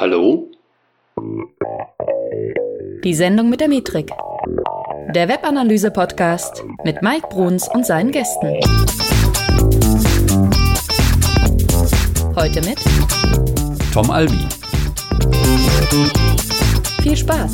Hallo? Die Sendung mit der Metrik. Der Webanalyse-Podcast mit Mike Bruns und seinen Gästen. Heute mit Tom Albi. Viel Spaß!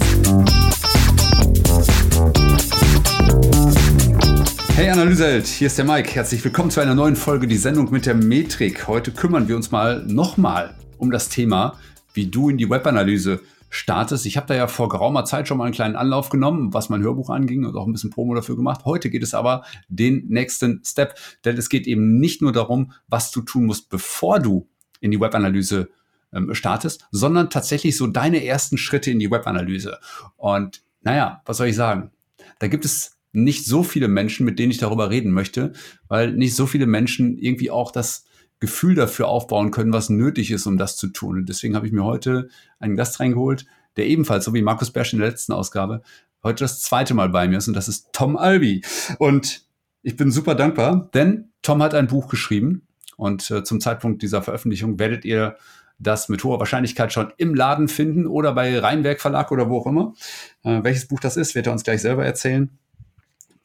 Hey Analyseheld, hier ist der Mike. Herzlich willkommen zu einer neuen Folge, die Sendung mit der Metrik. Heute kümmern wir uns mal nochmal um das Thema, wie du in die Webanalyse startest. Ich habe da ja vor geraumer Zeit schon mal einen kleinen Anlauf genommen, was mein Hörbuch anging und auch ein bisschen Promo dafür gemacht. Heute geht es aber den nächsten Step, denn es geht eben nicht nur darum, was du tun musst, bevor du in die Webanalyse ähm, startest, sondern tatsächlich so deine ersten Schritte in die Webanalyse. Und naja, was soll ich sagen? Da gibt es nicht so viele Menschen, mit denen ich darüber reden möchte, weil nicht so viele Menschen irgendwie auch das Gefühl dafür aufbauen können, was nötig ist, um das zu tun. Und deswegen habe ich mir heute einen Gast reingeholt, der ebenfalls, so wie Markus Bersch in der letzten Ausgabe, heute das zweite Mal bei mir ist und das ist Tom Albi. Und ich bin super dankbar, denn Tom hat ein Buch geschrieben und äh, zum Zeitpunkt dieser Veröffentlichung werdet ihr das mit hoher Wahrscheinlichkeit schon im Laden finden oder bei Rheinwerk Verlag oder wo auch immer. Äh, welches Buch das ist, wird er uns gleich selber erzählen.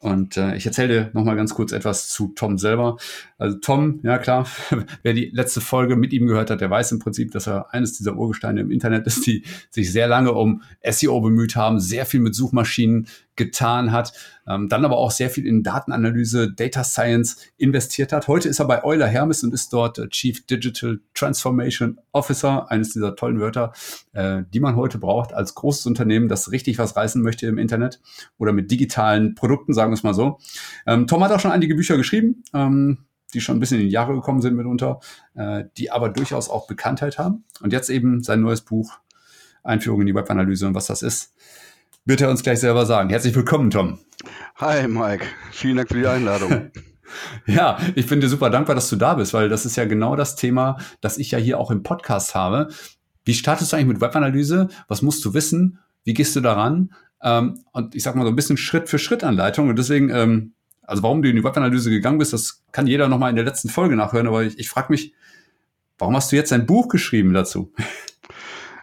Und äh, ich erzähle dir nochmal ganz kurz etwas zu Tom selber. Also Tom, ja klar, wer die letzte Folge mit ihm gehört hat, der weiß im Prinzip, dass er eines dieser Urgesteine im Internet ist, die sich sehr lange um SEO bemüht haben, sehr viel mit Suchmaschinen getan hat, ähm, dann aber auch sehr viel in Datenanalyse, Data Science investiert hat. Heute ist er bei Euler Hermes und ist dort äh, Chief Digital Transformation Officer, eines dieser tollen Wörter, äh, die man heute braucht als großes Unternehmen, das richtig was reißen möchte im Internet oder mit digitalen Produkten, sagen wir es mal so. Ähm, Tom hat auch schon einige Bücher geschrieben. Ähm, die schon ein bisschen in die Jahre gekommen sind mitunter, äh, die aber durchaus auch Bekanntheit haben. Und jetzt eben sein neues Buch Einführung in die Webanalyse und was das ist wird er uns gleich selber sagen. Herzlich willkommen, Tom. Hi, Mike. Vielen Dank für die Einladung. ja, ich bin dir super dankbar, dass du da bist, weil das ist ja genau das Thema, das ich ja hier auch im Podcast habe. Wie startest du eigentlich mit Webanalyse? Was musst du wissen? Wie gehst du daran? Ähm, und ich sag mal so ein bisschen Schritt für Schritt Anleitung. Und deswegen, ähm, also warum du in die Webanalyse gegangen bist, das kann jeder nochmal in der letzten Folge nachhören. Aber ich, ich frage mich, warum hast du jetzt ein Buch geschrieben dazu?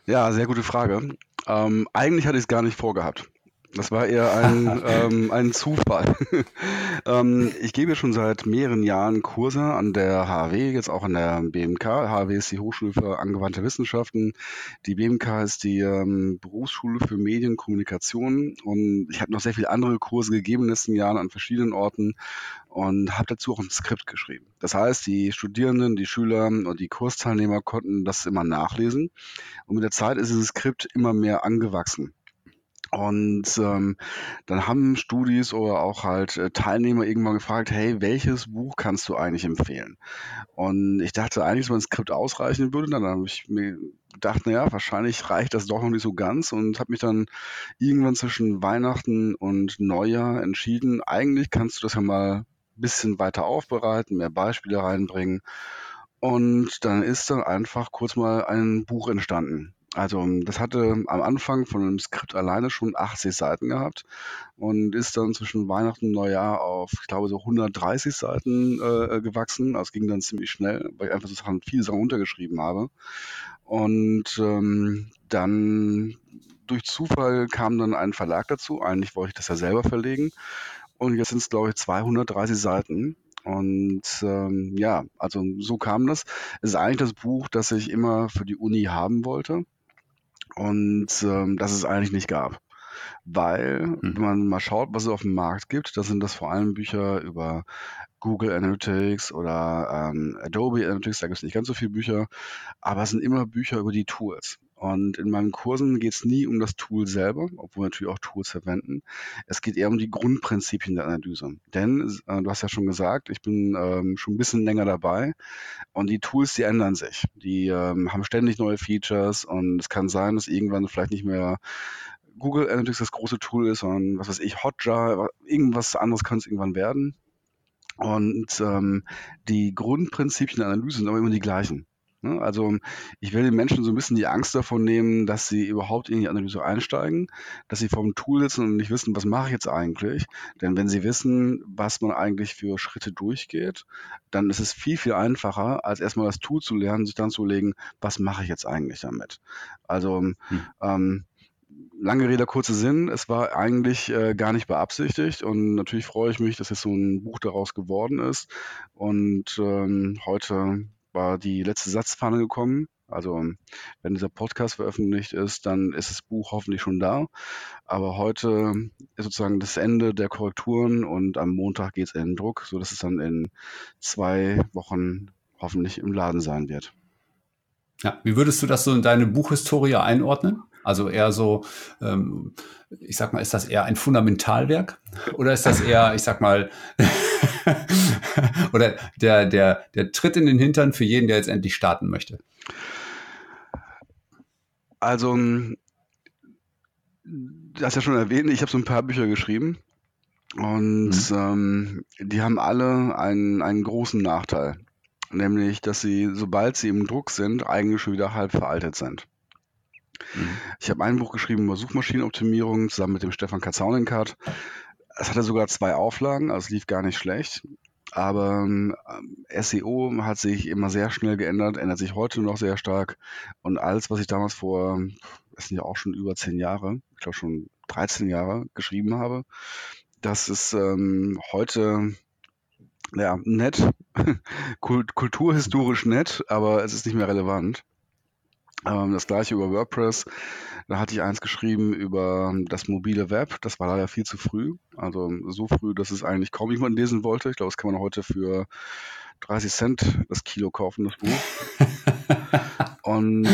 Ja, sehr gute Frage. Ähm, eigentlich hatte ich es gar nicht vorgehabt. Das war eher ein, ähm, ein Zufall. ähm, ich gebe schon seit mehreren Jahren Kurse an der HW, jetzt auch an der BMK. HW ist die Hochschule für angewandte Wissenschaften. Die BMK ist die ähm, Berufsschule für Medienkommunikation. Und ich habe noch sehr viele andere Kurse gegeben in den letzten Jahren an verschiedenen Orten und habe dazu auch ein Skript geschrieben. Das heißt, die Studierenden, die Schüler und die Kursteilnehmer konnten das immer nachlesen. Und mit der Zeit ist dieses Skript immer mehr angewachsen. Und ähm, dann haben Studis oder auch halt äh, Teilnehmer irgendwann gefragt, hey, welches Buch kannst du eigentlich empfehlen? Und ich dachte eigentlich, dass mein Skript ausreichen würde. Dann habe ich mir gedacht, naja, wahrscheinlich reicht das doch noch nicht so ganz und habe mich dann irgendwann zwischen Weihnachten und Neujahr entschieden, eigentlich kannst du das ja mal ein bisschen weiter aufbereiten, mehr Beispiele reinbringen. Und dann ist dann einfach kurz mal ein Buch entstanden. Also, das hatte am Anfang von dem Skript alleine schon 80 Seiten gehabt und ist dann zwischen Weihnachten und Neujahr auf, ich glaube, so 130 Seiten äh, gewachsen. Das ging dann ziemlich schnell, weil ich einfach so Sachen, viele Sachen untergeschrieben habe. Und ähm, dann durch Zufall kam dann ein Verlag dazu. Eigentlich wollte ich das ja selber verlegen. Und jetzt sind es, glaube ich, 230 Seiten. Und ähm, ja, also so kam das. Es ist eigentlich das Buch, das ich immer für die Uni haben wollte und ähm, das es eigentlich nicht gab. Weil, mhm. wenn man mal schaut, was es auf dem Markt gibt, da sind das vor allem Bücher über Google Analytics oder ähm, Adobe Analytics, da gibt es nicht ganz so viele Bücher, aber es sind immer Bücher über die Tools. Und in meinen Kursen geht es nie um das Tool selber, obwohl wir natürlich auch Tools verwenden. Es geht eher um die Grundprinzipien der Analyse. Denn, äh, du hast ja schon gesagt, ich bin ähm, schon ein bisschen länger dabei und die Tools, die ändern sich. Die ähm, haben ständig neue Features und es kann sein, dass irgendwann vielleicht nicht mehr Google Analytics das große Tool ist, sondern was weiß ich, Hotjar, irgendwas anderes kann es irgendwann werden. Und ähm, die Grundprinzipien der Analyse sind aber immer die gleichen. Ne? Also ich will den Menschen so ein bisschen die Angst davon nehmen, dass sie überhaupt in die Analyse einsteigen, dass sie vor dem Tool sitzen und nicht wissen, was mache ich jetzt eigentlich. Denn wenn sie wissen, was man eigentlich für Schritte durchgeht, dann ist es viel, viel einfacher, als erstmal das Tool zu lernen, sich dann zu überlegen, was mache ich jetzt eigentlich damit. Also hm. ähm, lange Rede, kurzer Sinn. Es war eigentlich äh, gar nicht beabsichtigt und natürlich freue ich mich, dass jetzt so ein Buch daraus geworden ist. Und ähm, heute war die letzte Satzpfanne gekommen. Also wenn dieser Podcast veröffentlicht ist, dann ist das Buch hoffentlich schon da. Aber heute ist sozusagen das Ende der Korrekturen und am Montag geht es in den Druck, sodass es dann in zwei Wochen hoffentlich im Laden sein wird. Ja, wie würdest du das so in deine Buchhistorie einordnen? Also eher so, ähm, ich sag mal, ist das eher ein Fundamentalwerk oder ist das eher, ich sag mal, oder der, der, der Tritt in den Hintern für jeden, der jetzt endlich starten möchte? Also, du hast ja schon erwähnt, ich habe so ein paar Bücher geschrieben und mhm. ähm, die haben alle einen, einen großen Nachteil, nämlich, dass sie, sobald sie im Druck sind, eigentlich schon wieder halb veraltet sind. Mhm. Ich habe ein Buch geschrieben über Suchmaschinenoptimierung zusammen mit dem Stefan Katzaunenkart. Es hatte sogar zwei Auflagen, also es lief gar nicht schlecht. Aber ähm, SEO hat sich immer sehr schnell geändert, ändert sich heute noch sehr stark. Und alles, was ich damals vor, das sind ja auch schon über zehn Jahre, ich glaube schon 13 Jahre geschrieben habe, das ist ähm, heute ja, nett, kulturhistorisch nett, aber es ist nicht mehr relevant. Ähm, das gleiche über WordPress. Da hatte ich eins geschrieben über das mobile Web. Das war leider viel zu früh. Also so früh, dass es eigentlich kaum jemand lesen wollte. Ich glaube, das kann man heute für 30 Cent das Kilo kaufen, das Buch. Und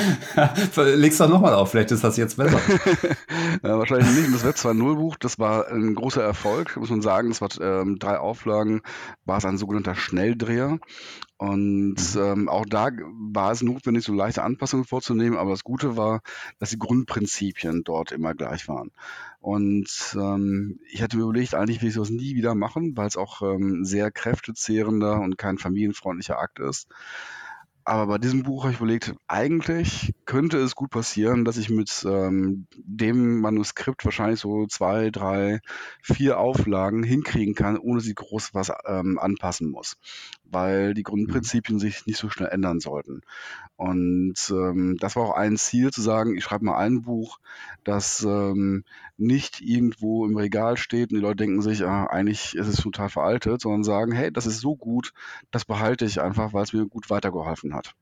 Leg's doch nochmal auf, vielleicht ist das jetzt besser. ja, wahrscheinlich nicht. Das Web 2.0 Buch, das war ein großer Erfolg, muss man sagen. Das war ähm, drei Auflagen, war es ein sogenannter Schnelldreher. Und mhm. ähm, auch da war es notwendig, so leichte Anpassungen vorzunehmen, aber das Gute war, dass die Grundprinzipien dort immer gleich waren. Und ähm, ich hatte mir überlegt, eigentlich will ich sowas nie wieder machen, weil es auch ähm, sehr kräftezehrender und kein familienfreundlicher Akt ist. Aber bei diesem Buch habe ich überlegt, eigentlich könnte es gut passieren, dass ich mit ähm, dem Manuskript wahrscheinlich so zwei, drei, vier Auflagen hinkriegen kann, ohne sie groß was ähm, anpassen muss, weil die mhm. Grundprinzipien sich nicht so schnell ändern sollten. Und ähm, das war auch ein Ziel, zu sagen, ich schreibe mal ein Buch, das ähm, nicht irgendwo im Regal steht und die Leute denken sich, ah, eigentlich ist es total veraltet, sondern sagen, hey, das ist so gut, das behalte ich einfach, weil es mir gut weitergeholfen hat.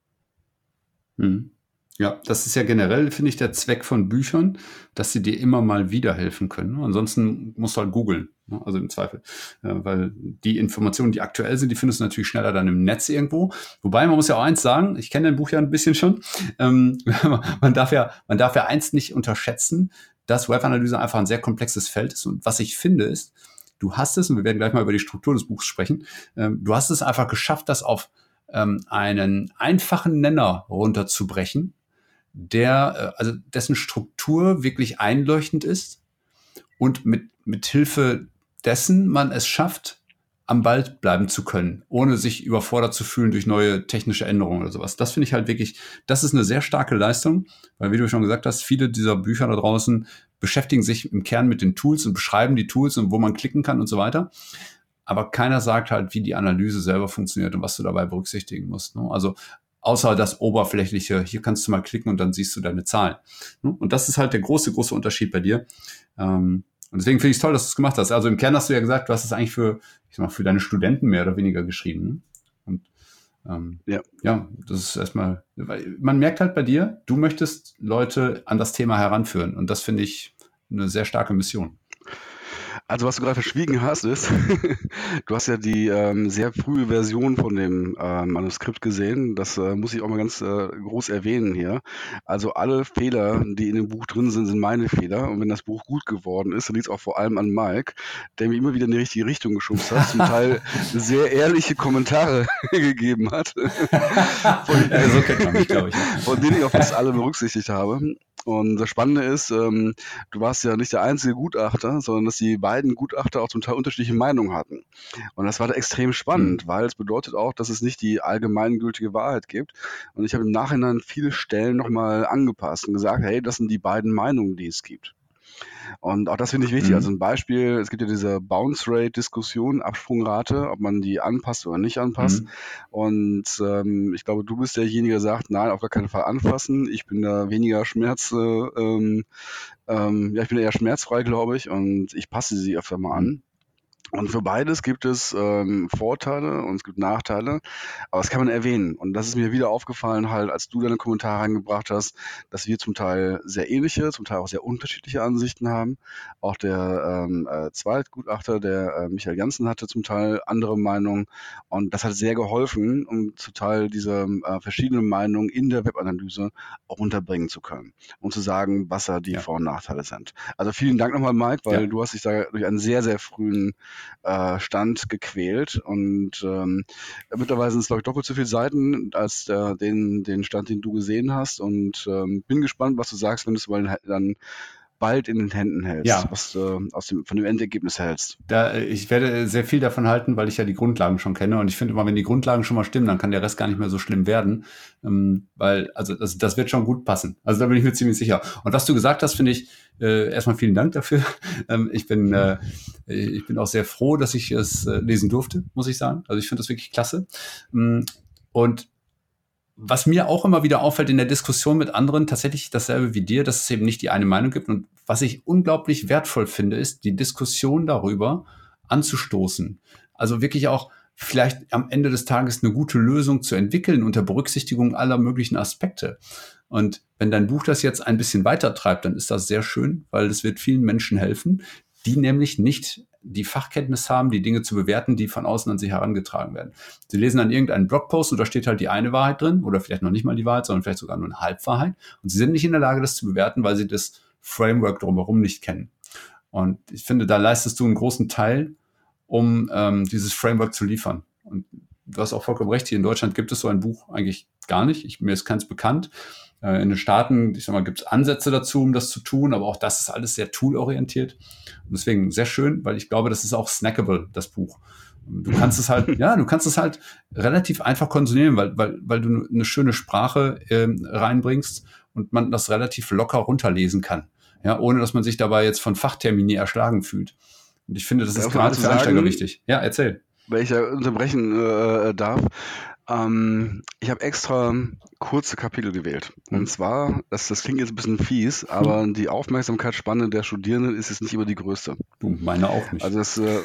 Hm. Ja, das ist ja generell, finde ich, der Zweck von Büchern, dass sie dir immer mal wieder helfen können. Ansonsten musst du halt googeln, ne? also im Zweifel. Weil die Informationen, die aktuell sind, die findest du natürlich schneller dann im Netz irgendwo. Wobei, man muss ja auch eins sagen, ich kenne dein Buch ja ein bisschen schon, ähm, man, darf ja, man darf ja eins nicht unterschätzen, dass Webanalyse einfach ein sehr komplexes Feld ist. Und was ich finde ist, du hast es, und wir werden gleich mal über die Struktur des Buchs sprechen, ähm, du hast es einfach geschafft, das auf ähm, einen einfachen Nenner runterzubrechen, der, äh, also dessen Struktur wirklich einleuchtend ist und mit, mit Hilfe dessen man es schafft, am Ball bleiben zu können, ohne sich überfordert zu fühlen durch neue technische Änderungen oder sowas. Das finde ich halt wirklich, das ist eine sehr starke Leistung, weil wie du schon gesagt hast, viele dieser Bücher da draußen beschäftigen sich im Kern mit den Tools und beschreiben die Tools und wo man klicken kann und so weiter. Aber keiner sagt halt, wie die Analyse selber funktioniert und was du dabei berücksichtigen musst. Ne? Also außer das oberflächliche, hier kannst du mal klicken und dann siehst du deine Zahlen. Ne? Und das ist halt der große, große Unterschied bei dir. Ähm, und deswegen finde ich es toll, dass du es gemacht hast. Also im Kern hast du ja gesagt, du hast es eigentlich für, ich sag mal, für deine Studenten mehr oder weniger geschrieben. Ne? Und ähm, ja. ja, das ist erstmal, man merkt halt bei dir, du möchtest Leute an das Thema heranführen. Und das finde ich eine sehr starke Mission. Also was du gerade verschwiegen hast, ist, du hast ja die ähm, sehr frühe Version von dem äh, Manuskript gesehen. Das äh, muss ich auch mal ganz äh, groß erwähnen hier. Also alle Fehler, die in dem Buch drin sind, sind meine Fehler. Und wenn das Buch gut geworden ist, dann liegt es auch vor allem an Mike, der mir immer wieder in die richtige Richtung geschubst hat, zum Teil sehr ehrliche Kommentare gegeben hat. von, ja, so kennt man mich, glaube ich. Von denen ich auch fast alle berücksichtigt habe. Und das Spannende ist, ähm, du warst ja nicht der einzige Gutachter, sondern dass die beiden beiden Gutachter auch zum Teil unterschiedliche Meinungen hatten. Und das war da extrem spannend, mhm. weil es bedeutet auch, dass es nicht die allgemeingültige Wahrheit gibt. Und ich habe im Nachhinein viele Stellen nochmal angepasst und gesagt, hey, das sind die beiden Meinungen, die es gibt. Und auch das finde ich wichtig. Mhm. Also ein Beispiel, es gibt ja diese Bounce Rate Diskussion, Absprungrate, ob man die anpasst oder nicht anpasst. Mhm. Und ähm, ich glaube, du bist derjenige, der sagt, nein, auf gar keinen Fall anfassen. Ich bin da weniger Schmerz, äh, ähm, ähm, ja, ich bin eher schmerzfrei, glaube ich, und ich passe sie öfter mal an. Und für beides gibt es ähm, Vorteile und es gibt Nachteile, aber das kann man erwähnen. Und das ist mir wieder aufgefallen, halt, als du deine Kommentare eingebracht hast, dass wir zum Teil sehr ähnliche, zum Teil auch sehr unterschiedliche Ansichten haben. Auch der ähm, äh, Zweitgutachter, der äh, Michael Janssen, hatte zum Teil andere Meinungen. Und das hat sehr geholfen, um zum Teil diese äh, verschiedenen Meinungen in der Webanalyse auch unterbringen zu können und zu sagen, was da die ja. Vor- und Nachteile sind. Also vielen Dank nochmal, Mike, weil ja. du hast dich da durch einen sehr, sehr frühen äh, Stand gequält. Und ähm, mittlerweile sind es, glaube ich, doppelt so viele Seiten als der, den, den Stand, den du gesehen hast. Und ähm, bin gespannt, was du sagst, wenn du es mal dann bald in den Händen hältst, ja. was du aus dem, von dem Endergebnis hältst. Da, ich werde sehr viel davon halten, weil ich ja die Grundlagen schon kenne. Und ich finde immer, wenn die Grundlagen schon mal stimmen, dann kann der Rest gar nicht mehr so schlimm werden. Ähm, weil, also das, das wird schon gut passen. Also da bin ich mir ziemlich sicher. Und was du gesagt hast, finde ich, äh, erstmal vielen Dank dafür. Ähm, ich, bin, äh, ich bin auch sehr froh, dass ich es äh, lesen durfte, muss ich sagen. Also ich finde das wirklich klasse. Ähm, und was mir auch immer wieder auffällt in der Diskussion mit anderen, tatsächlich dasselbe wie dir, dass es eben nicht die eine Meinung gibt. Und was ich unglaublich wertvoll finde, ist die Diskussion darüber anzustoßen. Also wirklich auch vielleicht am Ende des Tages eine gute Lösung zu entwickeln unter Berücksichtigung aller möglichen Aspekte. Und wenn dein Buch das jetzt ein bisschen weiter treibt, dann ist das sehr schön, weil es wird vielen Menschen helfen, die nämlich nicht die Fachkenntnis haben, die Dinge zu bewerten, die von außen an sie herangetragen werden. Sie lesen dann irgendeinen Blogpost und da steht halt die eine Wahrheit drin oder vielleicht noch nicht mal die Wahrheit, sondern vielleicht sogar nur eine Halbwahrheit. Und sie sind nicht in der Lage, das zu bewerten, weil sie das Framework drumherum nicht kennen. Und ich finde, da leistest du einen großen Teil, um ähm, dieses Framework zu liefern. Und du hast auch vollkommen recht, hier in Deutschland gibt es so ein Buch eigentlich gar nicht. Ich, mir ist keins bekannt. Äh, in den Staaten, ich sag mal, gibt es Ansätze dazu, um das zu tun, aber auch das ist alles sehr toolorientiert. Und deswegen sehr schön, weil ich glaube, das ist auch snackable, das Buch. Du kannst es halt, ja, du kannst es halt relativ einfach konsumieren, weil, weil, weil du eine schöne Sprache ähm, reinbringst und man das relativ locker runterlesen kann. Ja, ohne dass man sich dabei jetzt von Fachtermini erschlagen fühlt. Und ich finde, das ist gerade für Einsteiger wichtig. Ja, erzähl. Wenn ich da unterbrechen äh, darf, ähm, ich habe extra kurze Kapitel gewählt. Und mhm. zwar, das, das klingt jetzt ein bisschen fies, aber mhm. die Aufmerksamkeitsspanne der Studierenden ist jetzt nicht immer die größte. Du, meine auch nicht. Also das, äh,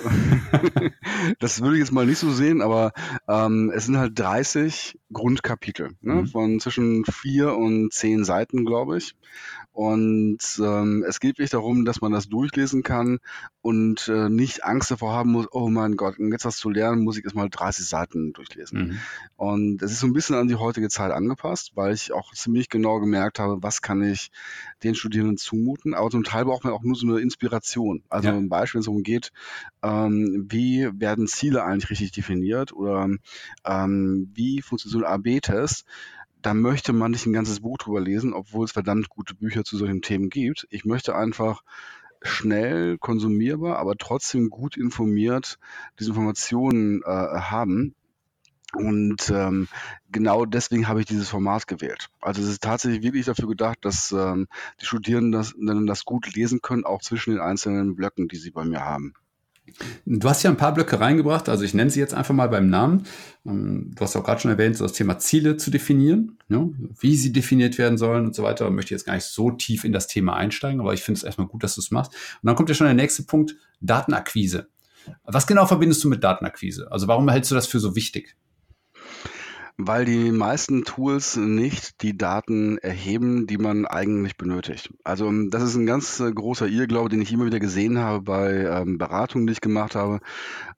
das würde ich jetzt mal nicht so sehen, aber ähm, es sind halt 30 Grundkapitel, ne? Mhm. von zwischen vier und zehn Seiten, glaube ich. Und ähm, es geht wirklich darum, dass man das durchlesen kann und äh, nicht Angst davor haben muss, oh mein Gott, um jetzt was zu lernen, muss ich erst mal 30 Seiten durchlesen. Mhm. Und es ist so ein bisschen an die heutige Zeit angepasst, weil ich auch ziemlich genau gemerkt habe, was kann ich den Studierenden zumuten. Aber zum Teil braucht man auch nur so eine Inspiration. Also ja. ein Beispiel, wenn es darum geht, ähm, wie werden Ziele eigentlich richtig definiert oder ähm, wie funktioniert so ein AB-Test da möchte man nicht ein ganzes Buch drüber lesen, obwohl es verdammt gute Bücher zu solchen Themen gibt. Ich möchte einfach schnell konsumierbar, aber trotzdem gut informiert diese Informationen äh, haben. Und ähm, genau deswegen habe ich dieses Format gewählt. Also es ist tatsächlich wirklich dafür gedacht, dass ähm, die Studierenden das, das gut lesen können, auch zwischen den einzelnen Blöcken, die sie bei mir haben. Du hast ja ein paar Blöcke reingebracht, also ich nenne sie jetzt einfach mal beim Namen. Ähm, du hast auch gerade schon erwähnt, das Thema Ziele zu definieren, ja, wie sie definiert werden sollen und so weiter. Ich möchte jetzt gar nicht so tief in das Thema einsteigen, aber ich finde es erstmal gut, dass du es machst. Und dann kommt ja schon der nächste Punkt, Datenakquise. Was genau verbindest du mit Datenakquise? Also warum hältst du das für so wichtig? Weil die meisten Tools nicht die Daten erheben, die man eigentlich benötigt. Also das ist ein ganz äh, großer Irrglaube, den ich immer wieder gesehen habe bei ähm, Beratungen, die ich gemacht habe.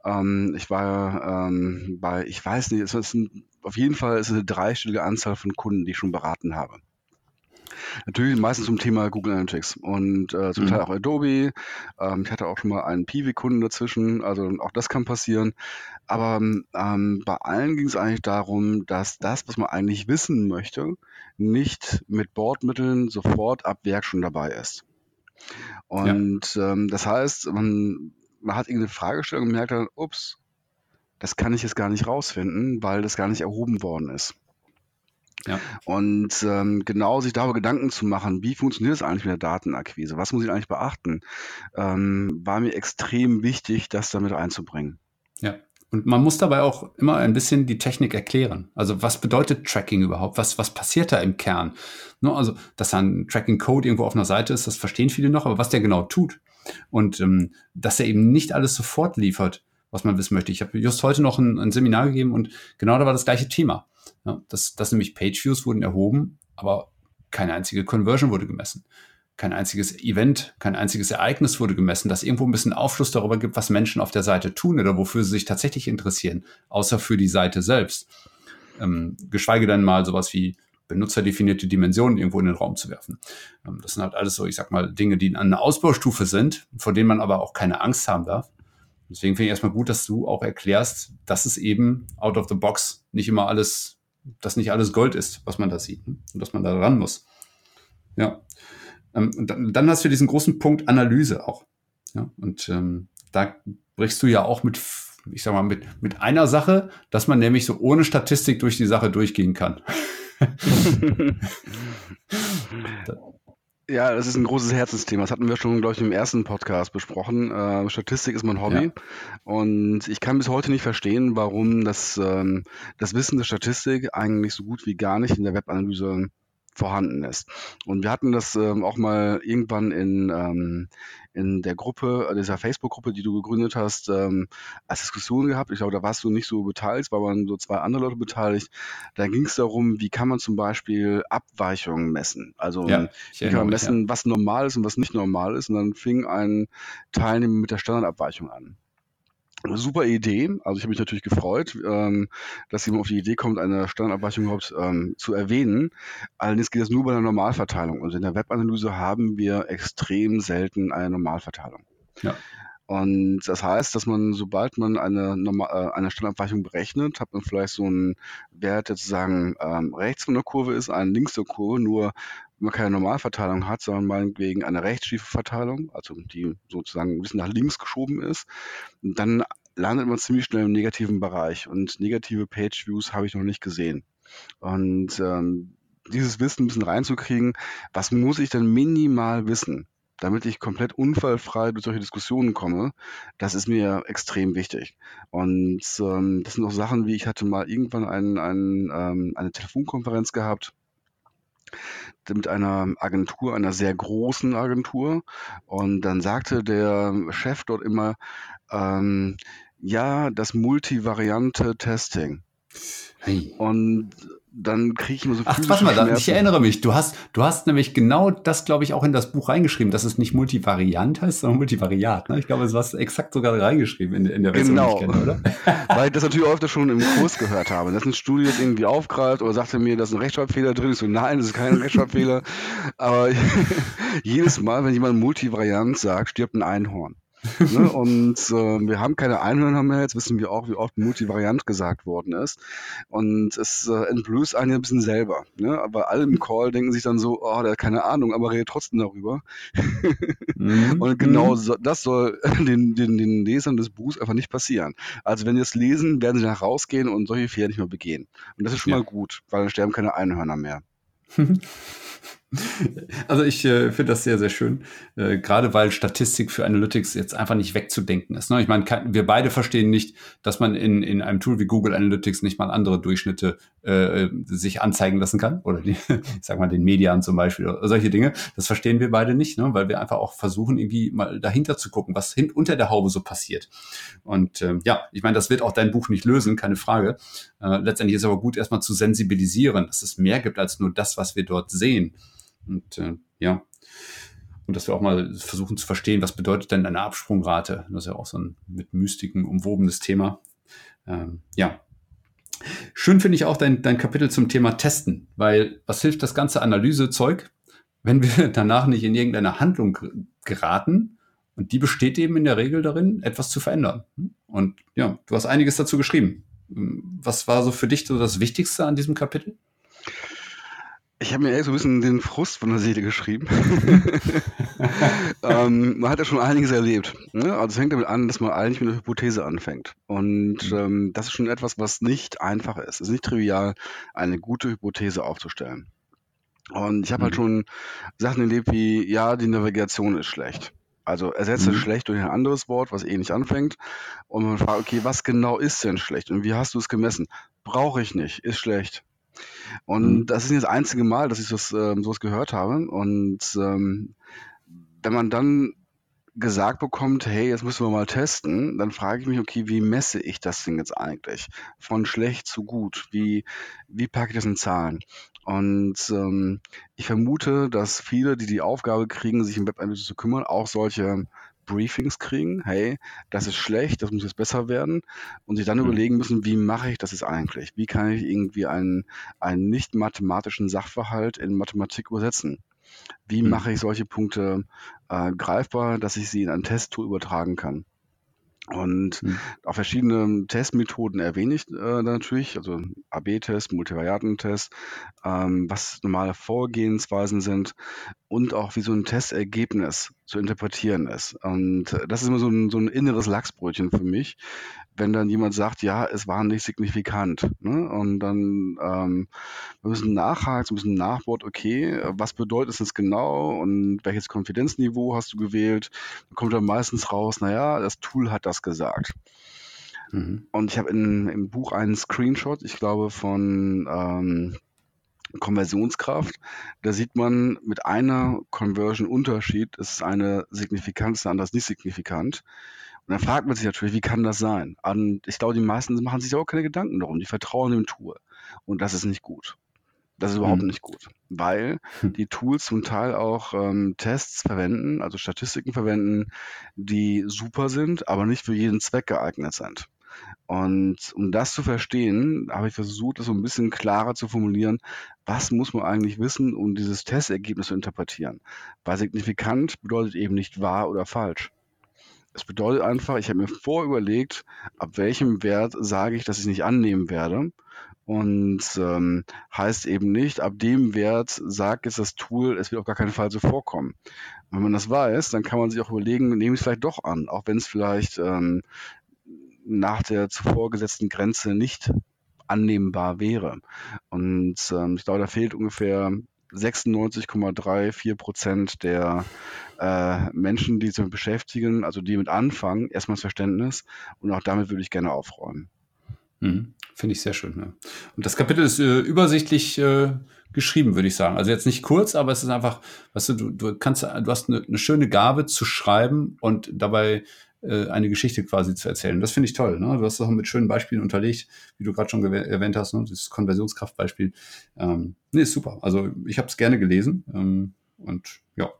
Ähm, ich war ähm, bei, ich weiß nicht, es ist ein, auf jeden Fall ist es eine dreistellige Anzahl von Kunden, die ich schon beraten habe. Natürlich meistens zum Thema Google Analytics und äh, zum mhm. Teil auch Adobe. Ähm, ich hatte auch schon mal einen Piwi-Kunden dazwischen, also auch das kann passieren. Aber ähm, bei allen ging es eigentlich darum, dass das, was man eigentlich wissen möchte, nicht mit Bordmitteln sofort ab Werk schon dabei ist. Und ja. ähm, das heißt, man man hat irgendeine Fragestellung und merkt dann, ups, das kann ich jetzt gar nicht rausfinden, weil das gar nicht erhoben worden ist. Ja. Und ähm, genau sich darüber Gedanken zu machen, wie funktioniert es eigentlich mit der Datenakquise, was muss ich eigentlich beachten, ähm, war mir extrem wichtig, das damit einzubringen. Ja. Und man muss dabei auch immer ein bisschen die Technik erklären. Also was bedeutet Tracking überhaupt? Was, was passiert da im Kern? Ne, also, dass da ein Tracking-Code irgendwo auf einer Seite ist, das verstehen viele noch, aber was der genau tut und ähm, dass er eben nicht alles sofort liefert, was man wissen möchte. Ich habe just heute noch ein, ein, Seminar gegeben und genau da war das gleiche Thema. Ja, dass, dass nämlich Page-Views wurden erhoben, aber keine einzige Conversion wurde gemessen kein einziges Event, kein einziges Ereignis wurde gemessen, das irgendwo ein bisschen Aufschluss darüber gibt, was Menschen auf der Seite tun oder wofür sie sich tatsächlich interessieren, außer für die Seite selbst. Ähm, geschweige denn mal sowas wie benutzerdefinierte Dimensionen irgendwo in den Raum zu werfen. Ähm, das sind halt alles so, ich sag mal, Dinge, die an einer Ausbaustufe sind, vor denen man aber auch keine Angst haben darf. Deswegen finde ich erstmal gut, dass du auch erklärst, dass es eben out of the box nicht immer alles, dass nicht alles Gold ist, was man da sieht und dass man da ran muss. Ja, ähm, und dann, dann, hast du diesen großen Punkt Analyse auch. Ja? Und ähm, da brichst du ja auch mit, ich sag mal, mit, mit einer Sache, dass man nämlich so ohne Statistik durch die Sache durchgehen kann. Ja, das ist ein großes Herzensthema. Das hatten wir schon, glaube ich, im ersten Podcast besprochen. Äh, Statistik ist mein Hobby. Ja. Und ich kann bis heute nicht verstehen, warum das, ähm, das Wissen der Statistik eigentlich so gut wie gar nicht in der Webanalyse vorhanden ist. Und wir hatten das ähm, auch mal irgendwann in, ähm, in der Gruppe, äh, dieser Facebook-Gruppe, die du gegründet hast, ähm, als Diskussion gehabt. Ich glaube, da warst du nicht so beteiligt, weil waren so zwei andere Leute beteiligt. Da ging es darum, wie kann man zum Beispiel Abweichungen messen. Also ja, wie kann man messen, ja. was normal ist und was nicht normal ist. Und dann fing ein Teilnehmer mit der Standardabweichung an. Super Idee. Also ich habe mich natürlich gefreut, ähm, dass jemand auf die Idee kommt, eine Standardabweichung überhaupt ähm, zu erwähnen. Allerdings geht das nur bei der Normalverteilung. Und in der Webanalyse haben wir extrem selten eine Normalverteilung. Ja. Und das heißt, dass man, sobald man eine, äh, eine Standardabweichung berechnet, hat man vielleicht so einen Wert, der sozusagen ähm, rechts von der Kurve ist, einen links der Kurve, nur man keine Normalverteilung hat, sondern meinetwegen eine rechtsschiefe Verteilung, also die sozusagen ein bisschen nach links geschoben ist, dann landet man ziemlich schnell im negativen Bereich. Und negative Page-Views habe ich noch nicht gesehen. Und ähm, dieses Wissen ein bisschen reinzukriegen, was muss ich denn minimal wissen, damit ich komplett unfallfrei durch solche Diskussionen komme, das ist mir extrem wichtig. Und ähm, das sind auch Sachen, wie ich hatte mal irgendwann ein, ein, ähm, eine Telefonkonferenz gehabt mit einer Agentur, einer sehr großen Agentur. Und dann sagte der Chef dort immer, ähm, ja, das multivariante Testing. Hey. Und dann kriege ich immer so Ach, warte mal, ich erinnere mich. Du hast, du hast nämlich genau das, glaube ich, auch in das Buch reingeschrieben, dass es nicht Multivariant heißt, sondern Multivariat. Ne? Ich glaube, du hast exakt sogar reingeschrieben in, in der Version, genau. die ich kenne, oder? Weil ich das natürlich öfter schon im Kurs gehört habe. Dass ein Studio jetzt irgendwie aufgreift oder sagte mir, da ist ein Rechtschreibfehler drin. Ich so, nein, das ist kein Rechtschreibfehler. Aber jedes Mal, wenn jemand Multivariant sagt, stirbt ein Einhorn ne? Und äh, wir haben keine Einhörner mehr, jetzt wissen wir auch, wie oft Multivariant gesagt worden ist. Und es äh, entblößt einen ein bisschen selber. Ne? Aber alle im Call denken sich dann so, oh, der hat keine Ahnung, aber redet trotzdem darüber. mhm. Und genau mhm. so, das soll den, den, den Lesern des Buchs einfach nicht passieren. Also wenn sie es lesen, werden sie dann rausgehen und solche Fehler nicht mehr begehen. Und das ist schon ja. mal gut, weil dann sterben keine Einhörner mehr. Also ich äh, finde das sehr, sehr schön, äh, gerade weil Statistik für Analytics jetzt einfach nicht wegzudenken ist. Ne? Ich meine, wir beide verstehen nicht, dass man in, in einem Tool wie Google Analytics nicht mal andere Durchschnitte äh, sich anzeigen lassen kann oder die, ich sag mal den Median zum Beispiel oder solche Dinge. Das verstehen wir beide nicht, ne? weil wir einfach auch versuchen, irgendwie mal dahinter zu gucken, was hin unter der Haube so passiert. Und ähm, ja, ich meine, das wird auch dein Buch nicht lösen, keine Frage. Äh, letztendlich ist aber gut, erstmal zu sensibilisieren, dass es mehr gibt als nur das, was wir dort sehen. Und äh, ja, und dass wir auch mal versuchen zu verstehen, was bedeutet denn eine Absprungrate? Das ist ja auch so ein mit Mystiken umwobenes Thema. Ähm, ja. Schön finde ich auch dein, dein Kapitel zum Thema Testen, weil was hilft das ganze Analysezeug, wenn wir danach nicht in irgendeine Handlung geraten? Und die besteht eben in der Regel darin, etwas zu verändern. Und ja, du hast einiges dazu geschrieben. Was war so für dich so das Wichtigste an diesem Kapitel? Ich habe mir ehrlich so ein bisschen den Frust von der Seele geschrieben. ähm, man hat ja schon einiges erlebt. Ne? Also es fängt damit an, dass man eigentlich mit einer Hypothese anfängt. Und mhm. ähm, das ist schon etwas, was nicht einfach ist. Es ist nicht trivial, eine gute Hypothese aufzustellen. Und ich habe halt mhm. halt schon Sachen erlebt wie, ja, die Navigation ist schlecht. Also ersetze mhm. schlecht durch ein anderes Wort, was eh nicht anfängt. Und man fragt, okay, was genau ist denn schlecht? Und wie hast du es gemessen? Brauche ich nicht, ist schlecht. Und mhm. das ist nicht das einzige Mal, dass ich das, ähm, sowas gehört habe. Und ähm, wenn man dann gesagt bekommt, hey, jetzt müssen wir mal testen, dann frage ich mich, okay, wie messe ich das Ding jetzt eigentlich? Von schlecht zu gut. Wie, wie packe ich das in Zahlen? Und ähm, ich vermute, dass viele, die die Aufgabe kriegen, sich im Web zu kümmern, auch solche Briefings kriegen, hey, das ist schlecht, das muss jetzt besser werden und sich dann mhm. überlegen müssen, wie mache ich das jetzt eigentlich? Wie kann ich irgendwie einen, einen nicht mathematischen Sachverhalt in Mathematik übersetzen? Wie mhm. mache ich solche Punkte äh, greifbar, dass ich sie in ein Testtool übertragen kann? Und mhm. auch verschiedene Testmethoden erwähne ich äh, natürlich, also AB-Test, Multivariatentest, ähm, was normale Vorgehensweisen sind und auch wie so ein Testergebnis zu interpretieren ist. Und das ist immer so ein, so ein inneres Lachsbrötchen für mich, wenn dann jemand sagt, ja, es war nicht signifikant. Ne? Und dann ähm, wir müssen nachhaken, wir müssen nachbohren, okay, was bedeutet es genau und welches Konfidenzniveau hast du gewählt? Dann kommt dann meistens raus, naja, das Tool hat das gesagt. Mhm. Und ich habe im Buch einen Screenshot, ich glaube, von ähm, Konversionskraft. Da sieht man mit einer Conversion Unterschied ist eine Signifikanz, eine andere ist nicht signifikant. Und dann fragt man sich natürlich, wie kann das sein? Und ich glaube, die meisten machen sich auch keine Gedanken darum. Die vertrauen dem Tool. Und das ist nicht gut. Das ist überhaupt mhm. nicht gut, weil hm. die Tools zum Teil auch ähm, Tests verwenden, also Statistiken verwenden, die super sind, aber nicht für jeden Zweck geeignet sind. Und um das zu verstehen, habe ich versucht, das so ein bisschen klarer zu formulieren. Was muss man eigentlich wissen, um dieses Testergebnis zu interpretieren? Weil signifikant bedeutet eben nicht wahr oder falsch. Es bedeutet einfach, ich habe mir vorüberlegt, ab welchem Wert sage ich, dass ich nicht annehmen werde. Und ähm, heißt eben nicht, ab dem Wert sagt jetzt das Tool, es wird auf gar keinen Fall so vorkommen. wenn man das weiß, dann kann man sich auch überlegen, nehme ich es vielleicht doch an, auch wenn es vielleicht ähm, nach der zuvor gesetzten Grenze nicht annehmbar wäre. Und ähm, ich glaube, da fehlt ungefähr 96,34 Prozent der äh, Menschen, die sich damit beschäftigen, also die mit anfangen, erstmal das Verständnis und auch damit würde ich gerne aufräumen. Mhm. Finde ich sehr schön. Ja. Und das Kapitel ist äh, übersichtlich äh, geschrieben, würde ich sagen. Also jetzt nicht kurz, aber es ist einfach, weißt du, du, du kannst, du hast eine, eine schöne Gabe zu schreiben und dabei äh, eine Geschichte quasi zu erzählen. Das finde ich toll. Ne? Du hast es auch mit schönen Beispielen unterlegt, wie du gerade schon erwähnt hast, ne? das Konversionskraftbeispiel. Ähm, nee, ist super. Also ich habe es gerne gelesen ähm, und ja,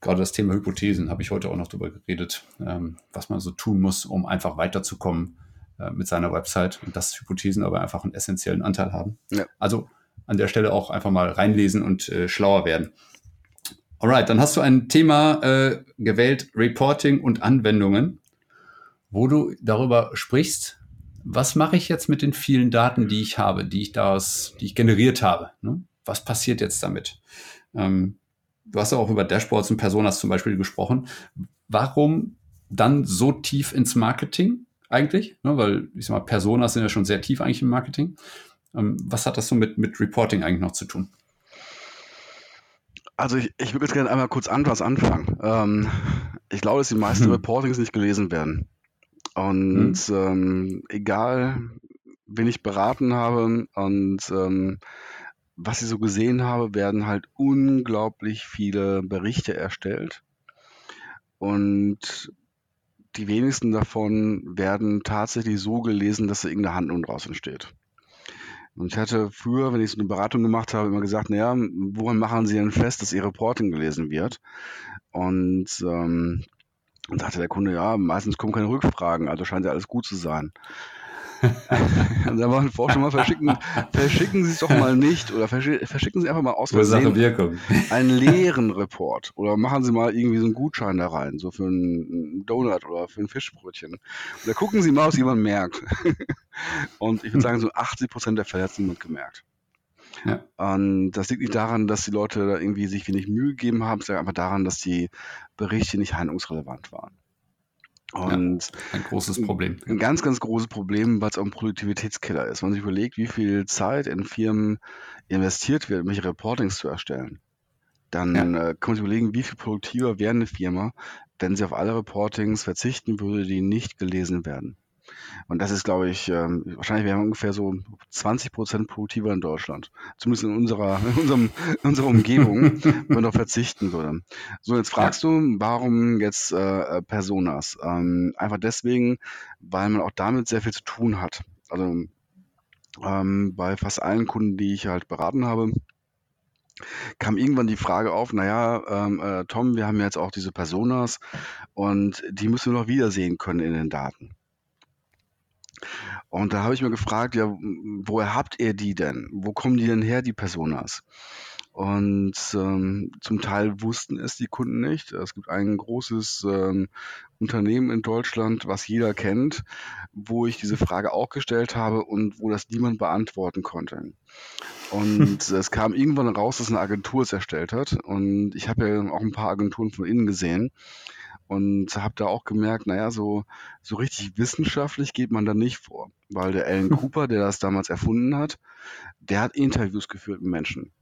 gerade das Thema Hypothesen habe ich heute auch noch drüber geredet, ähm, was man so tun muss, um einfach weiterzukommen äh, mit seiner Website und dass Hypothesen aber einfach einen essentiellen Anteil haben. Ja. Also an der Stelle auch einfach mal reinlesen und äh, schlauer werden. Alright, dann hast du ein Thema äh, gewählt, Reporting und Anwendungen, wo du darüber sprichst, was mache ich jetzt mit den vielen Daten, die ich habe, die ich daraus, die ich generiert habe? Ne? Was passiert jetzt damit? Ähm, du hast auch über Dashboards und Personas zum Beispiel gesprochen. Warum dann so tief ins Marketing eigentlich? Ne? Weil ich sag mal, Personas sind ja schon sehr tief eigentlich im Marketing. Ähm, was hat das so mit, mit Reporting eigentlich noch zu tun? Also ich, ich würde jetzt gerne einmal kurz anders anfangen. Ähm, ich glaube, dass die meisten hm. Reportings nicht gelesen werden. Und hm. ähm, egal, wen ich beraten habe und ähm, was ich so gesehen habe, werden halt unglaublich viele Berichte erstellt. Und die wenigsten davon werden tatsächlich so gelesen, dass da irgendeine Handlung draus entsteht. Und ich hatte früher, wenn ich so eine Beratung gemacht habe, immer gesagt, naja, woran machen Sie denn fest, dass Ihr Reporting gelesen wird? Und ähm, und sagte der Kunde, ja, meistens kommen keine Rückfragen, also scheint ja alles gut zu sein. Da war ein Forscher mal verschicken, verschicken Sie es doch mal nicht oder verschicken Sie einfach mal aus Versehen Wirkung. einen leeren Report oder machen Sie mal irgendwie so einen Gutschein da rein, so für einen Donut oder für ein Fischbrötchen. Da gucken Sie mal, was jemand merkt. und ich würde sagen, so 80 Prozent der Fälle hat niemand gemerkt. Ja. Und das liegt nicht daran, dass die Leute da irgendwie sich wenig Mühe gegeben haben, liegt einfach daran, dass die Berichte nicht handlungsrelevant waren. Und ja, ein großes Problem. Ein ganz, ganz großes Problem, weil es auch ein Produktivitätskiller ist. Wenn man sich überlegt, wie viel Zeit in Firmen investiert wird, welche Reportings zu erstellen, dann ja. äh, kann man sich überlegen, wie viel produktiver wäre eine Firma, wenn sie auf alle Reportings verzichten würde, die nicht gelesen werden. Und das ist, glaube ich, ähm, wahrscheinlich wären wir ungefähr so 20 Prozent produktiver in Deutschland. Zumindest in unserer, in unserem, in unserer Umgebung, wenn man darauf verzichten würde. So, jetzt fragst ja. du, warum jetzt äh, Personas? Ähm, einfach deswegen, weil man auch damit sehr viel zu tun hat. Also ähm, bei fast allen Kunden, die ich halt beraten habe, kam irgendwann die Frage auf, naja, ähm, äh, Tom, wir haben jetzt auch diese Personas und die müssen wir noch wiedersehen können in den Daten. Und da habe ich mir gefragt, ja, woher habt ihr die denn? Wo kommen die denn her, die Personas? Und ähm, zum Teil wussten es die Kunden nicht. Es gibt ein großes ähm, Unternehmen in Deutschland, was jeder kennt, wo ich diese Frage auch gestellt habe und wo das niemand beantworten konnte. Und es kam irgendwann raus, dass eine Agentur es erstellt hat. Und ich habe ja auch ein paar Agenturen von innen gesehen und habe da auch gemerkt, naja, so, so richtig wissenschaftlich geht man da nicht vor, weil der Alan Cooper, der das damals erfunden hat, der hat Interviews geführt mit Menschen.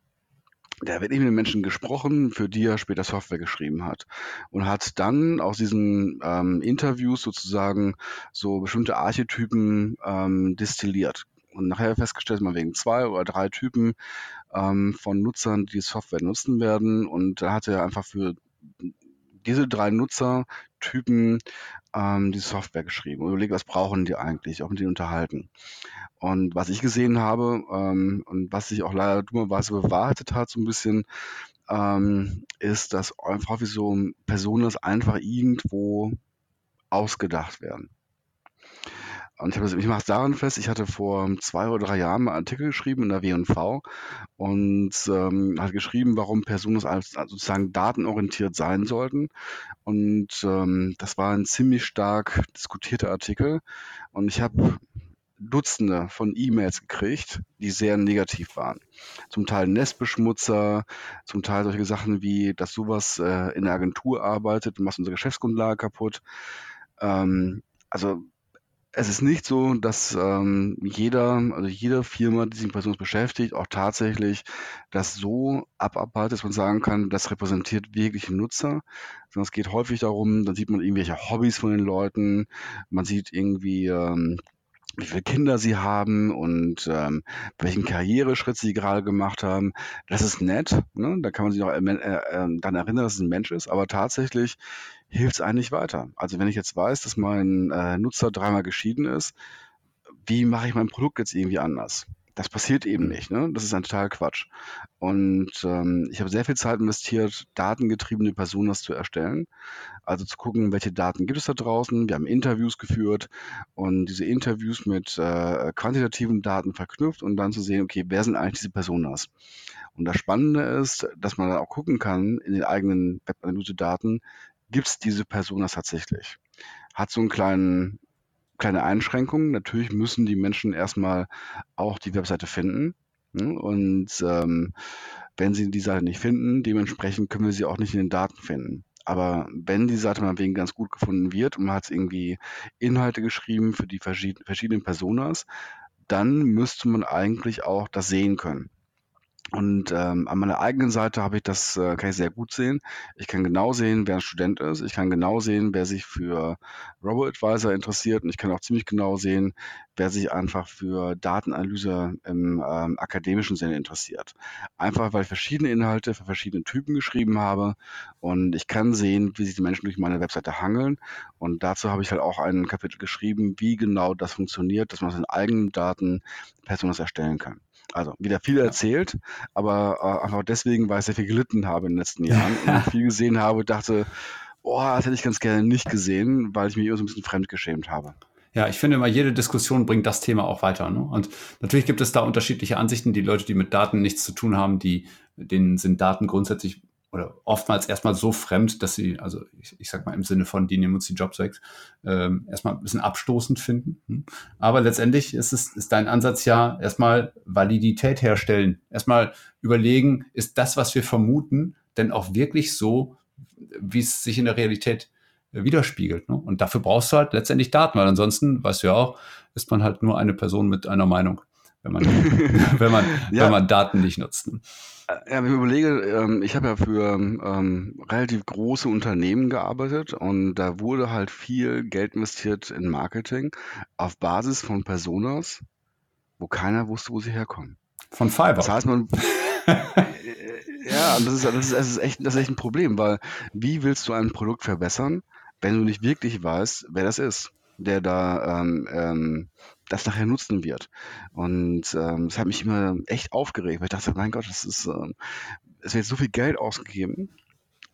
Der wird eben mit den Menschen gesprochen, für die er später Software geschrieben hat. Und hat dann aus diesen ähm, Interviews sozusagen so bestimmte Archetypen ähm, destilliert. Und nachher festgestellt, man wegen zwei oder drei Typen ähm, von Nutzern, die Software nutzen werden. Und da hat er einfach für diese drei Nutzertypen ähm, die Software geschrieben und überlegt, was brauchen die eigentlich, auch mit denen unterhalten. Und was ich gesehen habe ähm, und was sich auch leider dummerweise bewahrheitet hat, so ein bisschen, ähm, ist, dass einfach wie so Personen einfach irgendwo ausgedacht werden. Und ich, ich mache es daran fest, ich hatte vor zwei oder drei Jahren einen Artikel geschrieben in der W&V und ähm, hat geschrieben, warum Personen sozusagen datenorientiert sein sollten. Und ähm, das war ein ziemlich stark diskutierter Artikel. Und ich habe Dutzende von E-Mails gekriegt, die sehr negativ waren. Zum Teil Nestbeschmutzer, zum Teil solche Sachen wie, dass sowas äh, in der Agentur arbeitet und macht unsere Geschäftsgrundlage kaputt. Ähm, also es ist nicht so, dass ähm, jeder, also jede Firma, die sich mit Personen beschäftigt, auch tatsächlich das so abarbeitet, dass man sagen kann, das repräsentiert wirklich Nutzer, sondern es geht häufig darum, dann sieht man irgendwelche Hobbys von den Leuten, man sieht irgendwie ähm, wie viele Kinder sie haben und ähm, welchen Karriereschritt sie gerade gemacht haben. Das ist nett, ne? da kann man sich auch äh, äh, dann erinnern, dass es ein Mensch ist, aber tatsächlich hilft es eigentlich weiter. Also wenn ich jetzt weiß, dass mein äh, Nutzer dreimal geschieden ist, wie mache ich mein Produkt jetzt irgendwie anders? Das passiert eben nicht. Ne? Das ist ein total Quatsch. Und ähm, ich habe sehr viel Zeit investiert, datengetriebene Personas zu erstellen. Also zu gucken, welche Daten gibt es da draußen. Wir haben Interviews geführt und diese Interviews mit äh, quantitativen Daten verknüpft und dann zu sehen, okay, wer sind eigentlich diese Personas? Und das Spannende ist, dass man dann auch gucken kann in den eigenen Webanalyse-Daten, gibt es diese Personas tatsächlich. Hat so einen kleinen kleine Einschränkung. Natürlich müssen die Menschen erstmal auch die Webseite finden. Ne? Und ähm, wenn sie die Seite nicht finden, dementsprechend können wir sie auch nicht in den Daten finden. Aber wenn die Seite mal wegen ganz gut gefunden wird und man hat irgendwie Inhalte geschrieben für die verschiedenen Personas, dann müsste man eigentlich auch das sehen können. Und ähm, an meiner eigenen Seite habe ich das, äh, kann ich sehr gut sehen. Ich kann genau sehen, wer ein Student ist. Ich kann genau sehen, wer sich für Robo-Advisor interessiert. Und ich kann auch ziemlich genau sehen, wer sich einfach für Datenanalyse im ähm, akademischen Sinne interessiert. Einfach weil ich verschiedene Inhalte für verschiedene Typen geschrieben habe. Und ich kann sehen, wie sich die Menschen durch meine Webseite hangeln. Und dazu habe ich halt auch ein Kapitel geschrieben, wie genau das funktioniert, dass man aus den eigenen Daten Personas erstellen kann. Also wieder viel ja. erzählt, aber äh, einfach deswegen, weil ich sehr viel gelitten habe in den letzten Jahren und viel gesehen habe dachte, boah, das hätte ich ganz gerne nicht gesehen, weil ich mich immer so ein bisschen fremdgeschämt habe. Ja, ich finde immer, jede Diskussion bringt das Thema auch weiter. Ne? Und natürlich gibt es da unterschiedliche Ansichten. Die Leute, die mit Daten nichts zu tun haben, die, denen sind Daten grundsätzlich oder oftmals erstmal so fremd, dass sie, also ich, ich sag mal im Sinne von, die nehmen uns die Jobs weg, ähm, erstmal ein bisschen abstoßend finden. Hm. Aber letztendlich ist es, ist dein Ansatz ja erstmal Validität herstellen. Erstmal überlegen, ist das, was wir vermuten, denn auch wirklich so, wie es sich in der Realität äh, widerspiegelt. Ne? Und dafür brauchst du halt letztendlich Daten, weil ansonsten, weißt du ja auch, ist man halt nur eine Person mit einer Meinung, wenn man, wenn man, ja. wenn man Daten nicht nutzt. Ne? Ja, wenn ich überlege, ähm, ich habe ja für ähm, relativ große Unternehmen gearbeitet und da wurde halt viel Geld investiert in Marketing auf Basis von Personas, wo keiner wusste, wo sie herkommen. Von Fiverr. Das heißt, man. ja, das ist, das, ist, das, ist echt, das ist echt ein Problem, weil wie willst du ein Produkt verbessern, wenn du nicht wirklich weißt, wer das ist? der da ähm, ähm, das nachher nutzen wird. Und ähm, das hat mich immer echt aufgeregt, weil ich dachte, mein Gott, das ist, ähm, es wird so viel Geld ausgegeben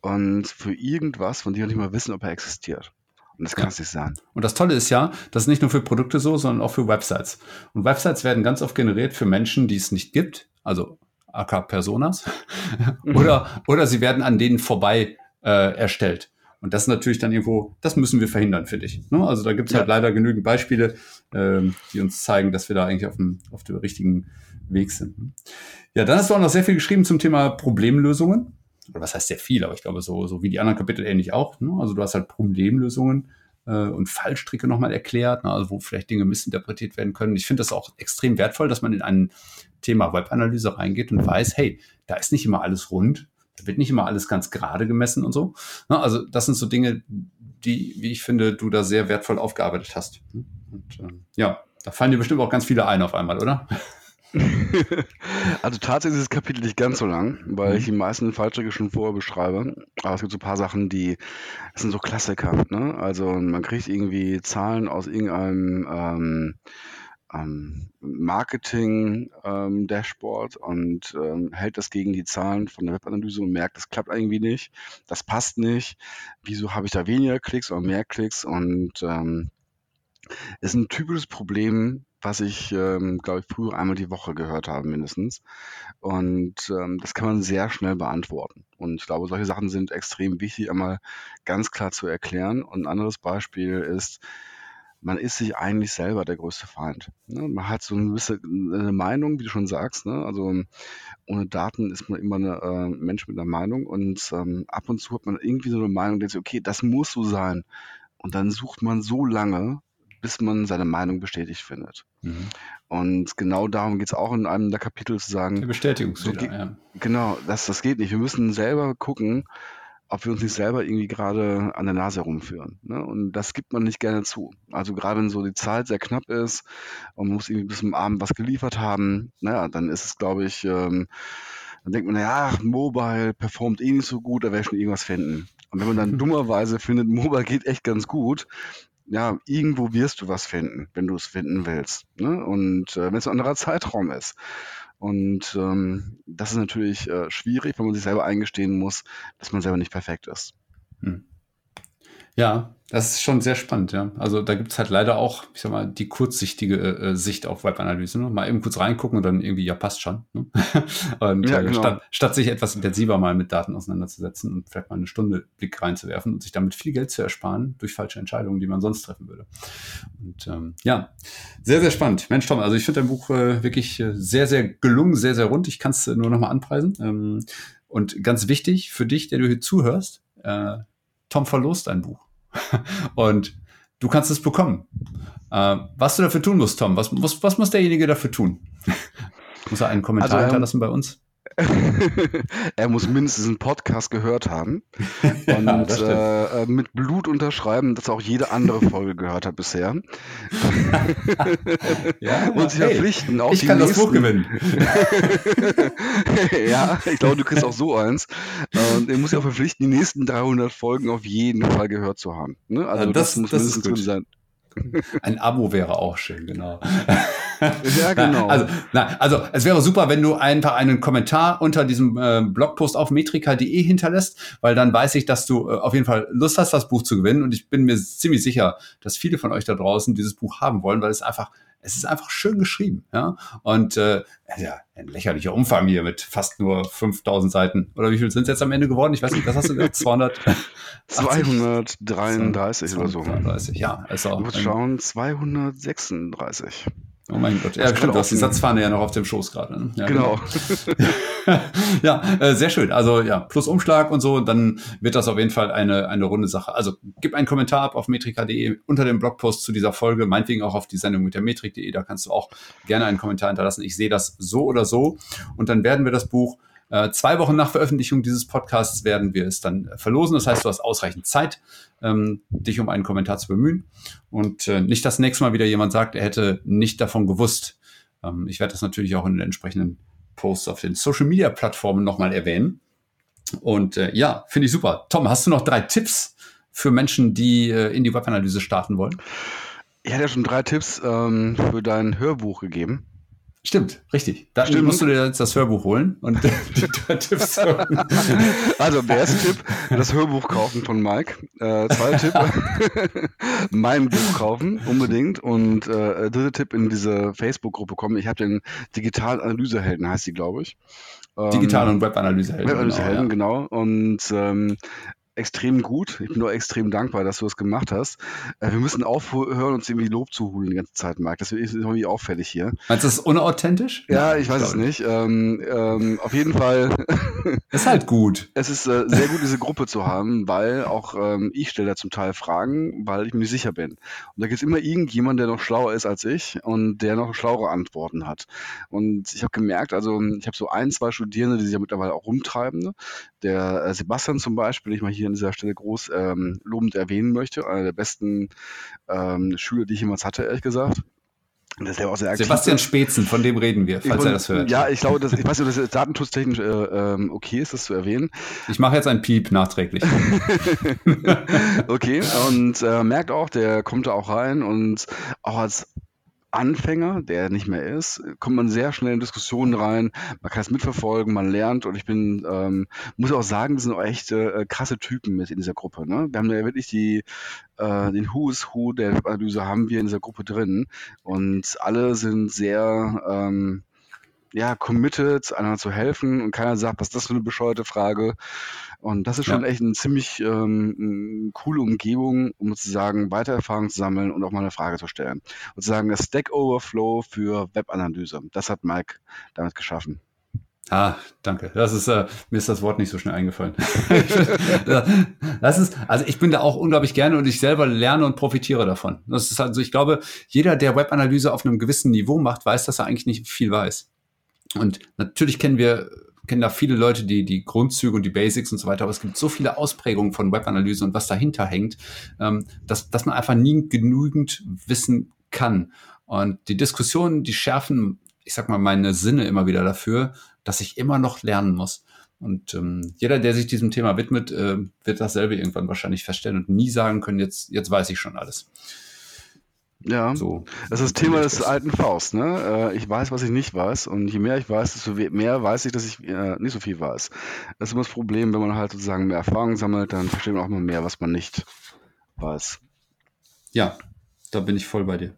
und für irgendwas, von dem wir nicht mal wissen, ob er existiert. Und das kann es ja. nicht sein. Und das Tolle ist ja, das ist nicht nur für Produkte so, sondern auch für Websites. Und Websites werden ganz oft generiert für Menschen, die es nicht gibt, also AK Personas, oder, oder sie werden an denen vorbei äh, erstellt. Und das ist natürlich dann irgendwo, das müssen wir verhindern, finde ich. Ne? Also da gibt es halt ja. halt leider genügend Beispiele, ähm, die uns zeigen, dass wir da eigentlich auf dem, auf dem richtigen Weg sind. Ja, dann hast du auch noch sehr viel geschrieben zum Thema Problemlösungen. Oder was heißt sehr viel, aber ich glaube, so, so wie die anderen Kapitel ähnlich auch. Ne? Also du hast halt Problemlösungen äh, und Fallstricke nochmal erklärt, ne? also wo vielleicht Dinge missinterpretiert werden können. Ich finde das auch extrem wertvoll, dass man in ein Thema Webanalyse reingeht und weiß, hey, da ist nicht immer alles rund, wird nicht immer alles ganz gerade gemessen und so. Also das sind so Dinge, die, wie ich finde, du da sehr wertvoll aufgearbeitet hast. Und ähm, ja, da fallen dir bestimmt auch ganz viele ein auf einmal, oder? also tatsächlich ist das Kapitel nicht ganz so lang, weil mhm. ich die meisten Fallstricke schon vorher beschreibe. Aber es gibt so ein paar Sachen, die das sind so Klassiker. Ne? Also man kriegt irgendwie Zahlen aus irgendeinem ähm, ähm, Marketing-Dashboard ähm, und ähm, hält das gegen die Zahlen von der Webanalyse und merkt, das klappt irgendwie nicht, das passt nicht, wieso habe ich da weniger Klicks oder mehr Klicks und ähm, ist ein typisches Problem, was ich, ähm, glaube ich, früher einmal die Woche gehört habe, mindestens. Und ähm, das kann man sehr schnell beantworten. Und ich glaube, solche Sachen sind extrem wichtig, einmal ganz klar zu erklären. Und ein anderes Beispiel ist, man ist sich eigentlich selber der größte Feind. Ne? Man hat so eine gewisse eine Meinung, wie du schon sagst. Ne? Also ohne Daten ist man immer ein äh, Mensch mit einer Meinung und ähm, ab und zu hat man irgendwie so eine Meinung, denkt sich, okay, das muss so sein. Und dann sucht man so lange, bis man seine Meinung bestätigt findet. Mhm. Und genau darum geht es auch in einem der Kapitel zu sagen. Der Bestätigungsfehler, ja. Genau, das, das geht nicht. Wir müssen selber gucken, ob wir uns nicht selber irgendwie gerade an der Nase rumführen. Ne? Und das gibt man nicht gerne zu. Also gerade wenn so die Zeit sehr knapp ist und man muss irgendwie bis zum Abend was geliefert haben, naja, dann ist es, glaube ich, ähm, dann denkt man, naja, Mobile performt eh nicht so gut, da werde ich schon irgendwas finden. Und wenn man dann dummerweise findet, Mobile geht echt ganz gut, ja, irgendwo wirst du was finden, wenn du es finden willst. Ne? Und äh, wenn es ein anderer Zeitraum ist. Und ähm, das ist natürlich äh, schwierig, wenn man sich selber eingestehen muss, dass man selber nicht perfekt ist. Hm. Ja, das ist schon sehr spannend, ja. Also da gibt es halt leider auch, ich sag mal, die kurzsichtige äh, Sicht auf Webanalyse. Ne? Mal eben kurz reingucken und dann irgendwie, ja, passt schon. Ne? und ja, äh, genau. statt, statt, sich etwas intensiver mal mit Daten auseinanderzusetzen und vielleicht mal eine Stunde Blick reinzuwerfen und sich damit viel Geld zu ersparen durch falsche Entscheidungen, die man sonst treffen würde. Und ähm, ja, sehr, sehr spannend. Mensch, Tom, also ich finde dein Buch äh, wirklich äh, sehr, sehr gelungen, sehr, sehr rund. Ich kann es äh, nur nochmal anpreisen. Ähm, und ganz wichtig für dich, der du hier zuhörst, äh, Tom verlost ein Buch. und du kannst es bekommen. Äh, was du dafür tun musst, Tom, was, was, was muss derjenige dafür tun? muss er einen Kommentar also, hinterlassen bei uns? er muss mindestens einen Podcast gehört haben und ja, äh, mit Blut unterschreiben, dass er auch jede andere Folge gehört hat bisher. ja, und sich hey, verpflichten. Auch ich kann nächsten. das Buch gewinnen. ja, ich glaube, du kriegst auch so eins. Und er muss sich auch verpflichten, die nächsten 300 Folgen auf jeden Fall gehört zu haben. Ne? Also das, das, muss das mindestens gut sein. Ein Abo wäre auch schön, genau. ja, genau. Also, na, also es wäre super, wenn du einfach einen Kommentar unter diesem äh, Blogpost auf metrika.de hinterlässt, weil dann weiß ich, dass du äh, auf jeden Fall Lust hast, das Buch zu gewinnen. Und ich bin mir ziemlich sicher, dass viele von euch da draußen dieses Buch haben wollen, weil es einfach es ist einfach schön geschrieben. Ja? Und äh, ja, ein lächerlicher Umfang hier mit fast nur 5000 Seiten. Oder wie viel sind es jetzt am Ende geworden? Ich weiß nicht, was hast du gesagt? 200? 233 oder so. 233, ja. Also, du musst schauen, 236. Oh mein Gott. Ja, stimmt, du hast die Satzfahne ja noch auf dem Schoß gerade. Ne? Ja, genau. genau. ja, äh, sehr schön. Also ja, plus Umschlag und so, dann wird das auf jeden Fall eine, eine runde Sache. Also gib einen Kommentar ab auf metrika.de unter dem Blogpost zu dieser Folge, meinetwegen auch auf die Sendung mit der Metrik.de, da kannst du auch gerne einen Kommentar hinterlassen. Ich sehe das so oder so. Und dann werden wir das Buch äh, zwei Wochen nach Veröffentlichung dieses Podcasts werden wir es dann verlosen. Das heißt, du hast ausreichend Zeit, ähm, dich um einen Kommentar zu bemühen. Und äh, nicht das nächste Mal wieder jemand sagt, er hätte nicht davon gewusst. Ähm, ich werde das natürlich auch in den entsprechenden Posts auf den Social Media Plattformen nochmal erwähnen. Und äh, ja, finde ich super. Tom, hast du noch drei Tipps für Menschen, die äh, in die Webanalyse starten wollen? Ich hatte ja schon drei Tipps ähm, für dein Hörbuch gegeben. Stimmt, richtig. Da Stimmt. musst du dir jetzt das Hörbuch holen und die Tipps hören. Also, der erste Tipp, das Hörbuch kaufen von Mike. Äh, zweiter Tipp, mein Buch kaufen, unbedingt. Und äh, dritter Tipp, in diese Facebook-Gruppe kommen. Ich habe den Digital-Analysehelden, heißt die, glaube ich. Digital- und Web-Analysehelden. Web-Analysehelden, genau. Ja. genau. Und ähm, extrem gut. Ich bin nur extrem dankbar, dass du es gemacht hast. Äh, wir müssen aufhören, uns irgendwie Lob zu holen die ganze Zeit, Marc. Das ist irgendwie auffällig hier. Meinst du das unauthentisch? Ja, ich weiß es nicht. Ähm, ähm, auf jeden Fall. ist halt gut. Es ist äh, sehr gut, diese Gruppe zu haben, weil auch ähm, ich stelle da zum Teil Fragen, weil ich mir nicht sicher bin. Und da gibt es immer irgendjemand, der noch schlauer ist als ich und der noch schlauere Antworten hat. Und ich habe gemerkt, also ich habe so ein, zwei Studierende, die sich ja mittlerweile auch rumtreiben. Der äh, Sebastian zum Beispiel, ich mal hier an dieser Stelle groß ähm, lobend erwähnen möchte. Einer der besten ähm, Schüler, die ich jemals hatte, ehrlich gesagt. Sebastian Spezen, von dem reden wir, falls und, er das hört. Ja, ich glaube, das, ich weiß nicht, ob das datenschutztechnisch äh, ähm, okay ist, das zu erwähnen. Ich mache jetzt ein Piep nachträglich. okay, und äh, merkt auch, der kommt da auch rein und auch als Anfänger, der nicht mehr ist, kommt man sehr schnell in Diskussionen rein. Man kann es mitverfolgen, man lernt und ich bin, ähm, muss auch sagen, das sind auch echt äh, krasse Typen mit in dieser Gruppe. Ne? Wir haben ja wirklich die, äh, den Who's Who der Webanalyse haben wir in dieser Gruppe drin und alle sind sehr, ähm, ja, committed, einander zu helfen und keiner sagt, was ist das für eine bescheuerte Frage. Und das ist schon ja. echt eine ziemlich ähm, coole Umgebung, um sozusagen weiter Erfahrung zu sammeln und auch mal eine Frage zu stellen. Und sozusagen das Stack Overflow für Webanalyse. Das hat Mike damit geschaffen. Ah, danke. Das ist, äh, mir ist das Wort nicht so schnell eingefallen. das ist, also ich bin da auch unglaublich gerne und ich selber lerne und profitiere davon. Das ist also, ich glaube, jeder, der Webanalyse auf einem gewissen Niveau macht, weiß, dass er eigentlich nicht viel weiß. Und natürlich kennen wir kennen da viele Leute, die die Grundzüge und die Basics und so weiter, aber es gibt so viele Ausprägungen von Webanalyse und was dahinter hängt, ähm, dass, dass man einfach nie genügend wissen kann. Und die Diskussionen, die schärfen, ich sag mal, meine Sinne immer wieder dafür, dass ich immer noch lernen muss. Und ähm, jeder, der sich diesem Thema widmet, äh, wird dasselbe irgendwann wahrscheinlich feststellen und nie sagen können, jetzt, jetzt weiß ich schon alles. Ja, so, das ist das Thema des alten Faust. Ne? Äh, ich weiß, was ich nicht weiß und je mehr ich weiß, desto mehr weiß ich, dass ich äh, nicht so viel weiß. Das ist immer das Problem, wenn man halt sozusagen mehr Erfahrung sammelt, dann versteht man auch immer mehr, was man nicht weiß. Ja, da bin ich voll bei dir.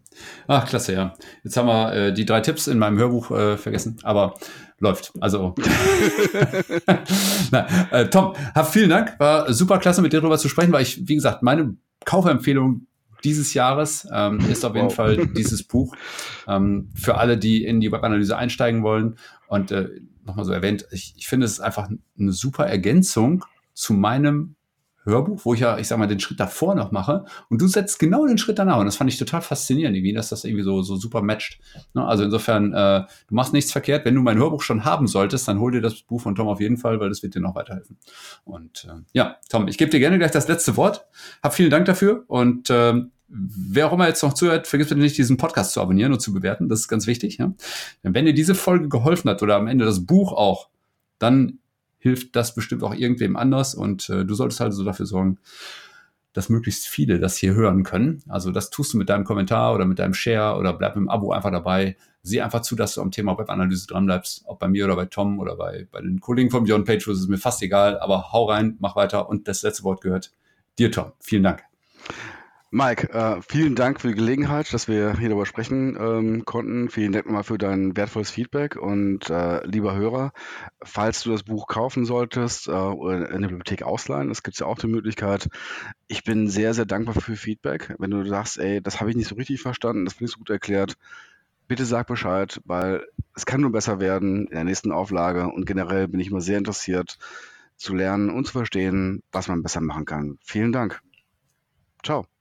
Ach, klasse, ja. Jetzt haben wir äh, die drei Tipps in meinem Hörbuch äh, vergessen, aber läuft. Also, Na, äh, Tom, hab vielen Dank. War super klasse, mit dir darüber zu sprechen, weil ich, wie gesagt, meine Kaufempfehlung dieses Jahres ähm, ist auf jeden wow. Fall dieses Buch ähm, für alle, die in die Webanalyse einsteigen wollen. Und äh, nochmal so erwähnt, ich, ich finde es ist einfach eine super Ergänzung zu meinem Hörbuch, wo ich ja, ich sag mal, den Schritt davor noch mache und du setzt genau den Schritt danach. Und das fand ich total faszinierend, irgendwie, dass das irgendwie so, so super matcht. Ne? Also insofern, äh, du machst nichts verkehrt. Wenn du mein Hörbuch schon haben solltest, dann hol dir das Buch von Tom auf jeden Fall, weil das wird dir noch weiterhelfen. Und äh, ja, Tom, ich gebe dir gerne gleich das letzte Wort. Hab vielen Dank dafür und ähm, wer auch immer jetzt noch zuhört, vergiss bitte nicht, diesen Podcast zu abonnieren und zu bewerten. Das ist ganz wichtig. Ja? Wenn dir diese Folge geholfen hat oder am Ende das Buch auch, dann hilft das bestimmt auch irgendwem anders und äh, du solltest also dafür sorgen, dass möglichst viele das hier hören können. Also das tust du mit deinem Kommentar oder mit deinem Share oder bleib im Abo einfach dabei. sieh einfach zu, dass du am Thema Webanalyse dranbleibst, ob bei mir oder bei Tom oder bei, bei den Kollegen von Beyond Page, ist mir fast egal, aber hau rein, mach weiter und das letzte Wort gehört dir, Tom. Vielen Dank. Mike, äh, vielen Dank für die Gelegenheit, dass wir hier darüber sprechen ähm, konnten. Vielen Dank nochmal für dein wertvolles Feedback und äh, lieber Hörer, falls du das Buch kaufen solltest äh, oder in der Bibliothek ausleihen, es gibt ja auch die Möglichkeit. Ich bin sehr, sehr dankbar für Feedback. Wenn du sagst, ey, das habe ich nicht so richtig verstanden, das finde ich so gut erklärt, bitte sag Bescheid, weil es kann nur besser werden in der nächsten Auflage und generell bin ich immer sehr interessiert zu lernen und zu verstehen, was man besser machen kann. Vielen Dank. Ciao.